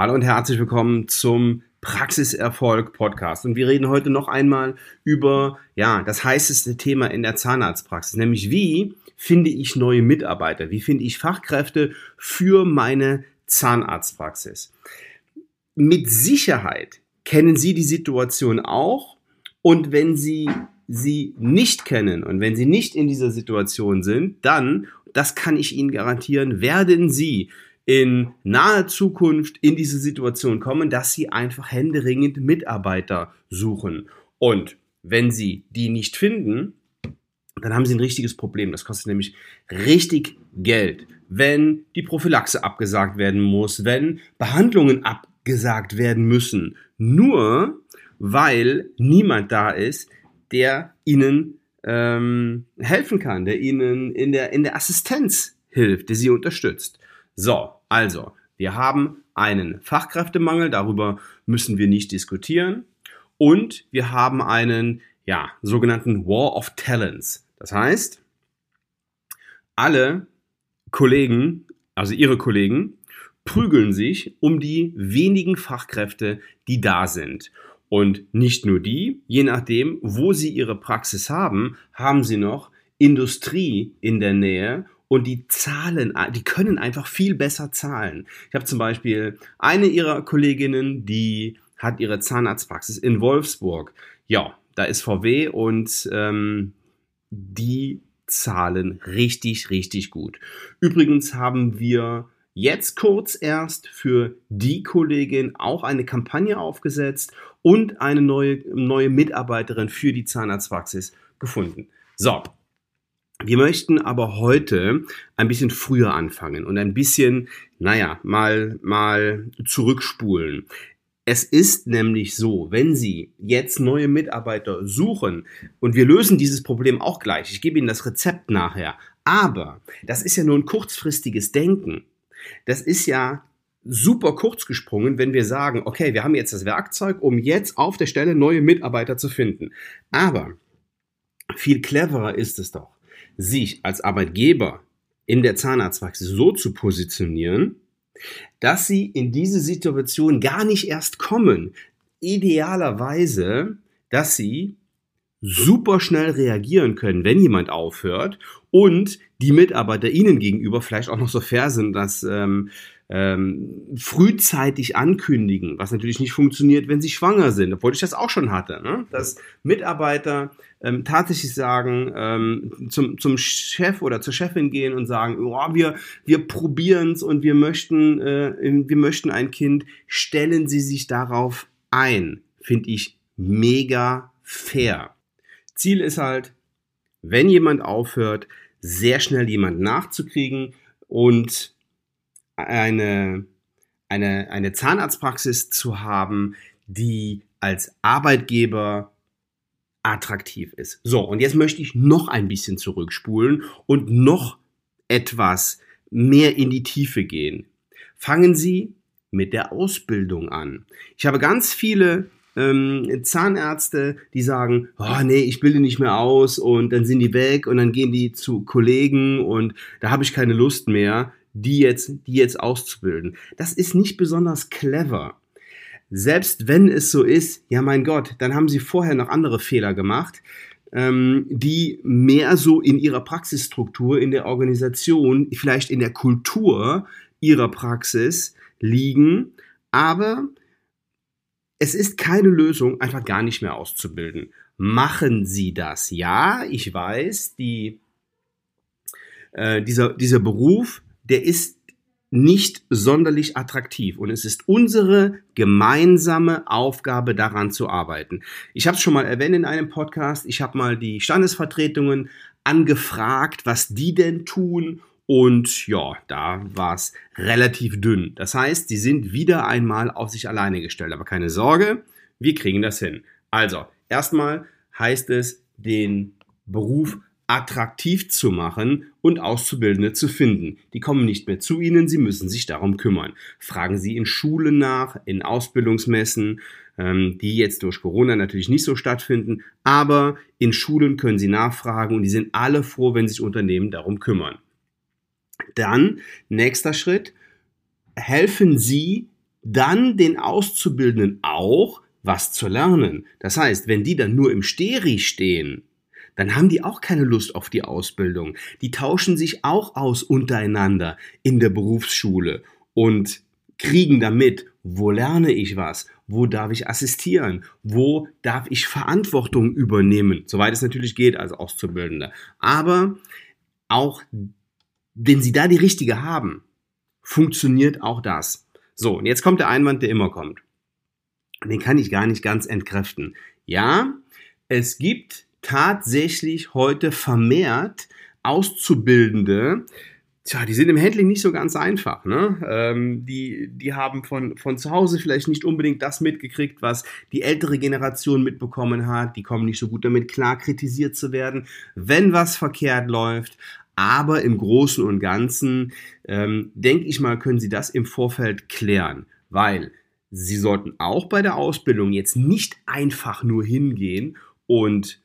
Hallo und herzlich willkommen zum Praxiserfolg Podcast. Und wir reden heute noch einmal über, ja, das heißeste Thema in der Zahnarztpraxis, nämlich wie finde ich neue Mitarbeiter? Wie finde ich Fachkräfte für meine Zahnarztpraxis? Mit Sicherheit kennen Sie die Situation auch. Und wenn Sie sie nicht kennen und wenn Sie nicht in dieser Situation sind, dann, das kann ich Ihnen garantieren, werden Sie in naher Zukunft in diese Situation kommen, dass sie einfach händeringend Mitarbeiter suchen. Und wenn sie die nicht finden, dann haben sie ein richtiges Problem. Das kostet nämlich richtig Geld. Wenn die Prophylaxe abgesagt werden muss, wenn Behandlungen abgesagt werden müssen, nur weil niemand da ist, der ihnen ähm, helfen kann, der ihnen in der, in der Assistenz hilft, der sie unterstützt. So, also, wir haben einen Fachkräftemangel, darüber müssen wir nicht diskutieren. Und wir haben einen, ja, sogenannten War of Talents. Das heißt, alle Kollegen, also ihre Kollegen, prügeln sich um die wenigen Fachkräfte, die da sind. Und nicht nur die, je nachdem, wo sie ihre Praxis haben, haben sie noch Industrie in der Nähe und die zahlen, die können einfach viel besser zahlen. Ich habe zum Beispiel eine ihrer Kolleginnen, die hat ihre Zahnarztpraxis in Wolfsburg. Ja, da ist VW und ähm, die zahlen richtig, richtig gut. Übrigens haben wir jetzt kurz erst für die Kollegin auch eine Kampagne aufgesetzt und eine neue, neue Mitarbeiterin für die Zahnarztpraxis gefunden. So, wir möchten aber heute ein bisschen früher anfangen und ein bisschen, naja, mal, mal zurückspulen. Es ist nämlich so, wenn Sie jetzt neue Mitarbeiter suchen und wir lösen dieses Problem auch gleich, ich gebe Ihnen das Rezept nachher, aber das ist ja nur ein kurzfristiges Denken. Das ist ja super kurz gesprungen, wenn wir sagen, okay, wir haben jetzt das Werkzeug, um jetzt auf der Stelle neue Mitarbeiter zu finden. Aber viel cleverer ist es doch, sich als Arbeitgeber in der Zahnarztpraxis so zu positionieren, dass sie in diese Situation gar nicht erst kommen. Idealerweise, dass sie super schnell reagieren können, wenn jemand aufhört und die Mitarbeiter ihnen gegenüber vielleicht auch noch so fair sind, dass ähm, ähm, frühzeitig ankündigen, was natürlich nicht funktioniert, wenn sie schwanger sind, obwohl ich das auch schon hatte, ne? dass Mitarbeiter ähm, tatsächlich sagen, ähm, zum, zum Chef oder zur Chefin gehen und sagen, oh, wir, wir probieren es und wir möchten, äh, wir möchten ein Kind, stellen Sie sich darauf ein. Finde ich mega fair. Ziel ist halt, wenn jemand aufhört, sehr schnell jemand nachzukriegen und eine, eine, eine Zahnarztpraxis zu haben, die als Arbeitgeber attraktiv ist. So, und jetzt möchte ich noch ein bisschen zurückspulen und noch etwas mehr in die Tiefe gehen. Fangen Sie mit der Ausbildung an. Ich habe ganz viele ähm, Zahnärzte, die sagen, oh nee, ich bilde nicht mehr aus und dann sind die weg und dann gehen die zu Kollegen und da habe ich keine Lust mehr die jetzt, die jetzt auszubilden. Das ist nicht besonders clever. Selbst wenn es so ist, ja mein Gott, dann haben sie vorher noch andere Fehler gemacht, ähm, die mehr so in ihrer Praxisstruktur, in der Organisation, vielleicht in der Kultur ihrer Praxis liegen. Aber es ist keine Lösung, einfach gar nicht mehr auszubilden. Machen Sie das? Ja, ich weiß, die, äh, dieser, dieser Beruf der ist nicht sonderlich attraktiv und es ist unsere gemeinsame Aufgabe daran zu arbeiten. Ich habe es schon mal erwähnt in einem Podcast, ich habe mal die Standesvertretungen angefragt, was die denn tun und ja, da war es relativ dünn. Das heißt, die sind wieder einmal auf sich alleine gestellt, aber keine Sorge, wir kriegen das hin. Also, erstmal heißt es, den Beruf attraktiv zu machen und Auszubildende zu finden. Die kommen nicht mehr zu Ihnen, Sie müssen sich darum kümmern. Fragen Sie in Schulen nach, in Ausbildungsmessen, ähm, die jetzt durch Corona natürlich nicht so stattfinden, aber in Schulen können Sie nachfragen und die sind alle froh, wenn sich Unternehmen darum kümmern. Dann, nächster Schritt, helfen Sie dann den Auszubildenden auch was zu lernen. Das heißt, wenn die dann nur im Steri stehen, dann haben die auch keine Lust auf die Ausbildung. Die tauschen sich auch aus untereinander in der Berufsschule und kriegen damit, wo lerne ich was, wo darf ich assistieren, wo darf ich Verantwortung übernehmen, soweit es natürlich geht als Auszubildender. Aber auch, wenn sie da die richtige haben, funktioniert auch das. So, und jetzt kommt der Einwand, der immer kommt. Den kann ich gar nicht ganz entkräften. Ja, es gibt tatsächlich heute vermehrt Auszubildende, Tja, die sind im Handling nicht so ganz einfach. Ne? Ähm, die, die haben von, von zu Hause vielleicht nicht unbedingt das mitgekriegt, was die ältere Generation mitbekommen hat. Die kommen nicht so gut damit klar, kritisiert zu werden, wenn was verkehrt läuft. Aber im Großen und Ganzen, ähm, denke ich mal, können Sie das im Vorfeld klären, weil Sie sollten auch bei der Ausbildung jetzt nicht einfach nur hingehen und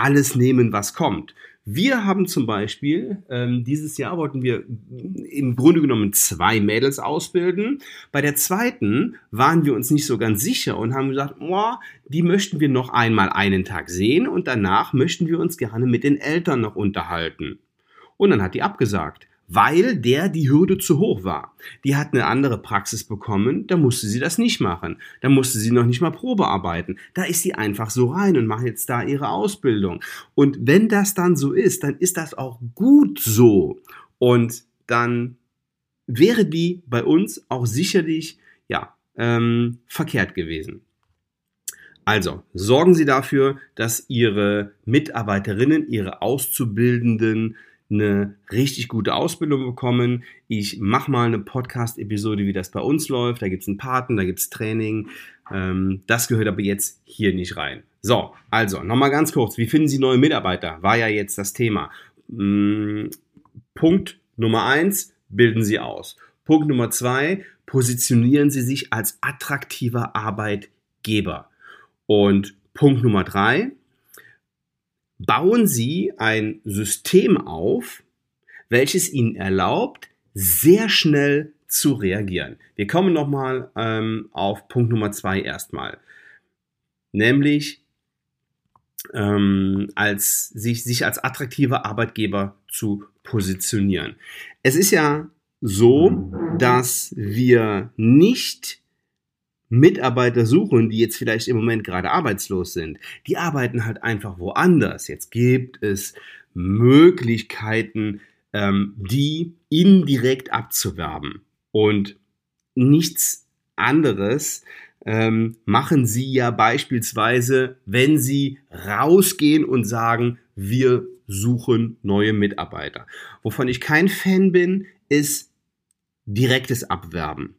alles nehmen, was kommt. Wir haben zum Beispiel, ähm, dieses Jahr wollten wir im Grunde genommen zwei Mädels ausbilden. Bei der zweiten waren wir uns nicht so ganz sicher und haben gesagt, oh, die möchten wir noch einmal einen Tag sehen und danach möchten wir uns gerne mit den Eltern noch unterhalten. Und dann hat die abgesagt weil der die Hürde zu hoch war. Die hat eine andere Praxis bekommen, da musste sie das nicht machen. Da musste sie noch nicht mal Probe arbeiten. Da ist sie einfach so rein und macht jetzt da ihre Ausbildung. Und wenn das dann so ist, dann ist das auch gut so. Und dann wäre die bei uns auch sicherlich, ja, ähm, verkehrt gewesen. Also, sorgen Sie dafür, dass Ihre Mitarbeiterinnen, Ihre Auszubildenden eine richtig gute Ausbildung bekommen. Ich mache mal eine Podcast-Episode, wie das bei uns läuft. Da gibt es einen Paten, da gibt es Training. Ähm, das gehört aber jetzt hier nicht rein. So, also nochmal ganz kurz. Wie finden Sie neue Mitarbeiter? War ja jetzt das Thema. Hm, Punkt Nummer eins, bilden Sie aus. Punkt Nummer zwei, positionieren Sie sich als attraktiver Arbeitgeber. Und Punkt Nummer drei, bauen Sie ein System auf, welches Ihnen erlaubt, sehr schnell zu reagieren. Wir kommen nochmal ähm, auf Punkt Nummer zwei erstmal. Nämlich ähm, als, sich, sich als attraktiver Arbeitgeber zu positionieren. Es ist ja so, dass wir nicht Mitarbeiter suchen, die jetzt vielleicht im Moment gerade arbeitslos sind. Die arbeiten halt einfach woanders. Jetzt gibt es Möglichkeiten, ähm, die indirekt abzuwerben. Und nichts anderes ähm, machen sie ja beispielsweise, wenn sie rausgehen und sagen, wir suchen neue Mitarbeiter. Wovon ich kein Fan bin, ist direktes Abwerben.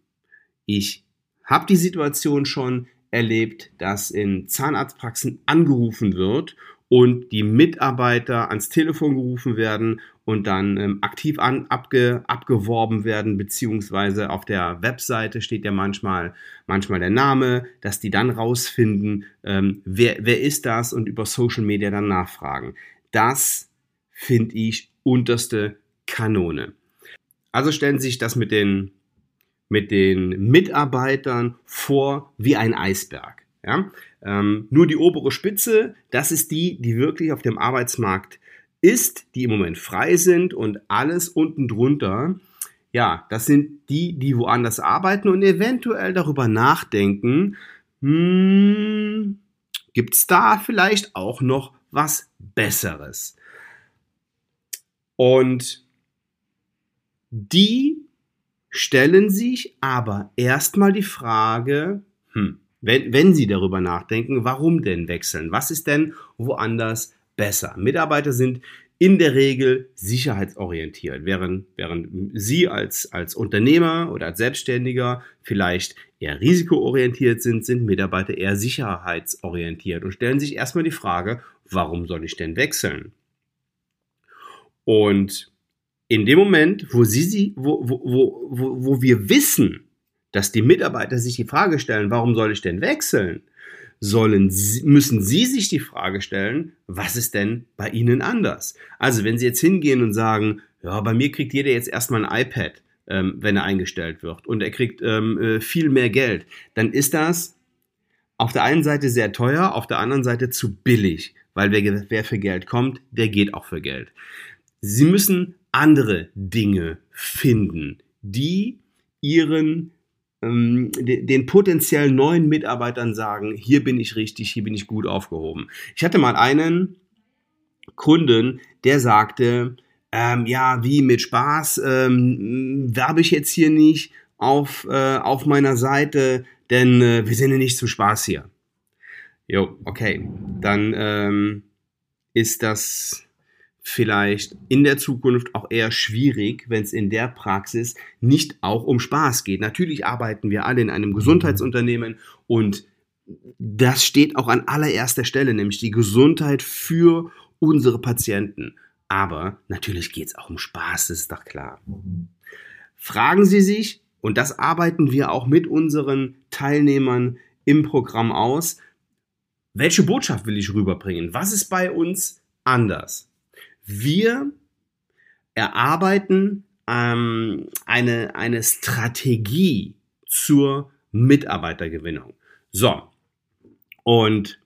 Ich habe die Situation schon erlebt, dass in Zahnarztpraxen angerufen wird und die Mitarbeiter ans Telefon gerufen werden und dann ähm, aktiv an, abge, abgeworben werden, beziehungsweise auf der Webseite steht ja manchmal, manchmal der Name, dass die dann rausfinden, ähm, wer, wer ist das und über Social Media dann nachfragen. Das finde ich unterste Kanone. Also stellen Sie sich das mit den mit den Mitarbeitern vor wie ein Eisberg. Ja? Ähm, nur die obere Spitze, das ist die, die wirklich auf dem Arbeitsmarkt ist, die im Moment frei sind und alles unten drunter, ja, das sind die, die woanders arbeiten und eventuell darüber nachdenken, hm, gibt es da vielleicht auch noch was Besseres? Und die stellen sich aber erstmal die Frage, hm, wenn, wenn Sie darüber nachdenken, warum denn wechseln? Was ist denn woanders besser? Mitarbeiter sind in der Regel sicherheitsorientiert, während, während Sie als, als Unternehmer oder als Selbstständiger vielleicht eher risikoorientiert sind, sind Mitarbeiter eher sicherheitsorientiert und stellen sich erstmal die Frage, warum soll ich denn wechseln? Und in dem Moment, wo, sie, sie, wo, wo, wo, wo wir wissen, dass die Mitarbeiter sich die Frage stellen, warum soll ich denn wechseln, sollen, müssen Sie sich die Frage stellen, was ist denn bei Ihnen anders? Also wenn Sie jetzt hingehen und sagen, ja, bei mir kriegt jeder jetzt erstmal ein iPad, ähm, wenn er eingestellt wird und er kriegt ähm, äh, viel mehr Geld, dann ist das auf der einen Seite sehr teuer, auf der anderen Seite zu billig, weil wer, wer für Geld kommt, der geht auch für Geld. Sie müssen andere Dinge finden, die ihren ähm, den potenziell neuen Mitarbeitern sagen, hier bin ich richtig, hier bin ich gut aufgehoben. Ich hatte mal einen Kunden, der sagte, ähm, ja, wie mit Spaß, ähm, werbe ich jetzt hier nicht auf, äh, auf meiner Seite, denn äh, wir sind ja nicht zum Spaß hier. Jo, okay, dann ähm, ist das vielleicht in der Zukunft auch eher schwierig, wenn es in der Praxis nicht auch um Spaß geht. Natürlich arbeiten wir alle in einem Gesundheitsunternehmen und das steht auch an allererster Stelle, nämlich die Gesundheit für unsere Patienten. Aber natürlich geht es auch um Spaß, das ist doch klar. Fragen Sie sich, und das arbeiten wir auch mit unseren Teilnehmern im Programm aus, welche Botschaft will ich rüberbringen? Was ist bei uns anders? Wir erarbeiten ähm, eine, eine Strategie zur Mitarbeitergewinnung. So, und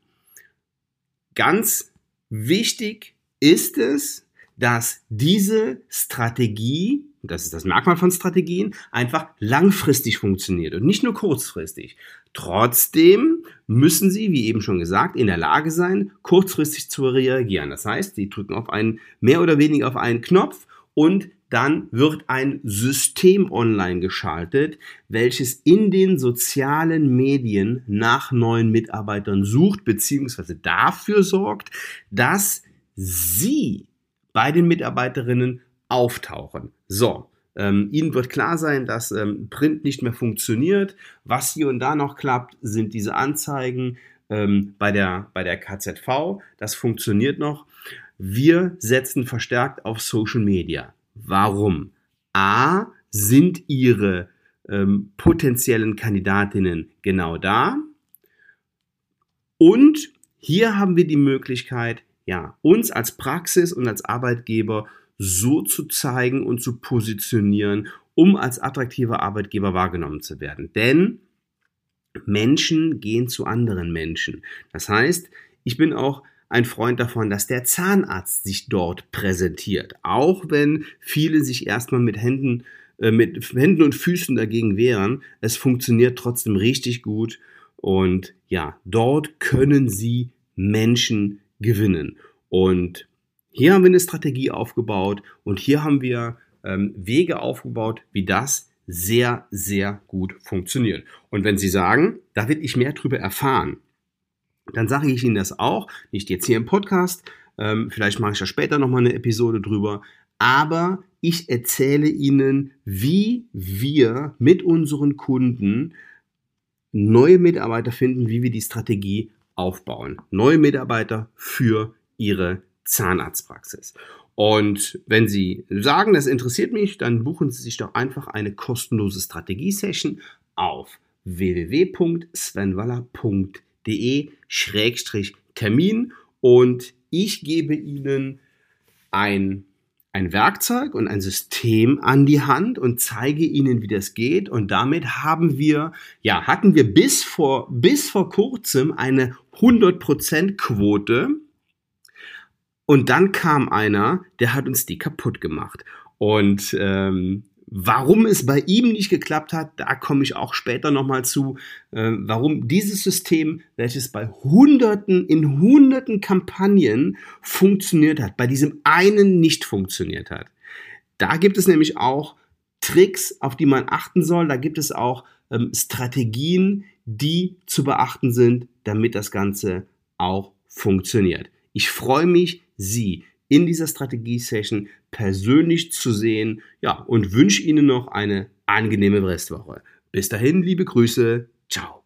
ganz wichtig ist es, dass diese Strategie, das ist das Merkmal von Strategien, einfach langfristig funktioniert und nicht nur kurzfristig. Trotzdem müssen sie, wie eben schon gesagt, in der Lage sein, kurzfristig zu reagieren. Das heißt, sie drücken auf einen, mehr oder weniger auf einen Knopf und dann wird ein System online geschaltet, welches in den sozialen Medien nach neuen Mitarbeitern sucht, beziehungsweise dafür sorgt, dass sie bei den Mitarbeiterinnen auftauchen. So, ähm, Ihnen wird klar sein, dass ähm, Print nicht mehr funktioniert. Was hier und da noch klappt, sind diese Anzeigen ähm, bei, der, bei der KZV. Das funktioniert noch. Wir setzen verstärkt auf Social Media. Warum? A, sind Ihre ähm, potenziellen Kandidatinnen genau da. Und hier haben wir die Möglichkeit, ja, uns als Praxis und als Arbeitgeber so zu zeigen und zu positionieren, um als attraktiver Arbeitgeber wahrgenommen zu werden. Denn Menschen gehen zu anderen Menschen. Das heißt, ich bin auch ein Freund davon, dass der Zahnarzt sich dort präsentiert, auch wenn viele sich erstmal mit Händen äh, mit Händen und Füßen dagegen wehren. Es funktioniert trotzdem richtig gut und ja, dort können sie Menschen gewinnen. Und hier haben wir eine Strategie aufgebaut und hier haben wir ähm, Wege aufgebaut, wie das sehr, sehr gut funktioniert. Und wenn Sie sagen, da will ich mehr drüber erfahren, dann sage ich Ihnen das auch, nicht jetzt hier im Podcast, ähm, vielleicht mache ich da später nochmal eine Episode drüber, aber ich erzähle Ihnen, wie wir mit unseren Kunden neue Mitarbeiter finden, wie wir die Strategie aufbauen. Neue Mitarbeiter für ihre Zahnarztpraxis. Und wenn Sie sagen, das interessiert mich, dann buchen Sie sich doch einfach eine kostenlose Strategie-Session auf www.svenwaller.de-termin und ich gebe Ihnen ein, ein Werkzeug und ein System an die Hand und zeige Ihnen, wie das geht. Und damit haben wir, ja, hatten wir bis vor, bis vor kurzem eine 100% Quote und dann kam einer, der hat uns die kaputt gemacht. Und ähm, warum es bei ihm nicht geklappt hat, da komme ich auch später nochmal zu. Äh, warum dieses System, welches bei Hunderten, in Hunderten Kampagnen funktioniert hat, bei diesem einen nicht funktioniert hat. Da gibt es nämlich auch Tricks, auf die man achten soll. Da gibt es auch ähm, Strategien, die zu beachten sind, damit das Ganze auch funktioniert. Ich freue mich, Sie in dieser Strategie-Session persönlich zu sehen. Ja, und wünsche Ihnen noch eine angenehme Restwoche. Bis dahin, liebe Grüße. Ciao.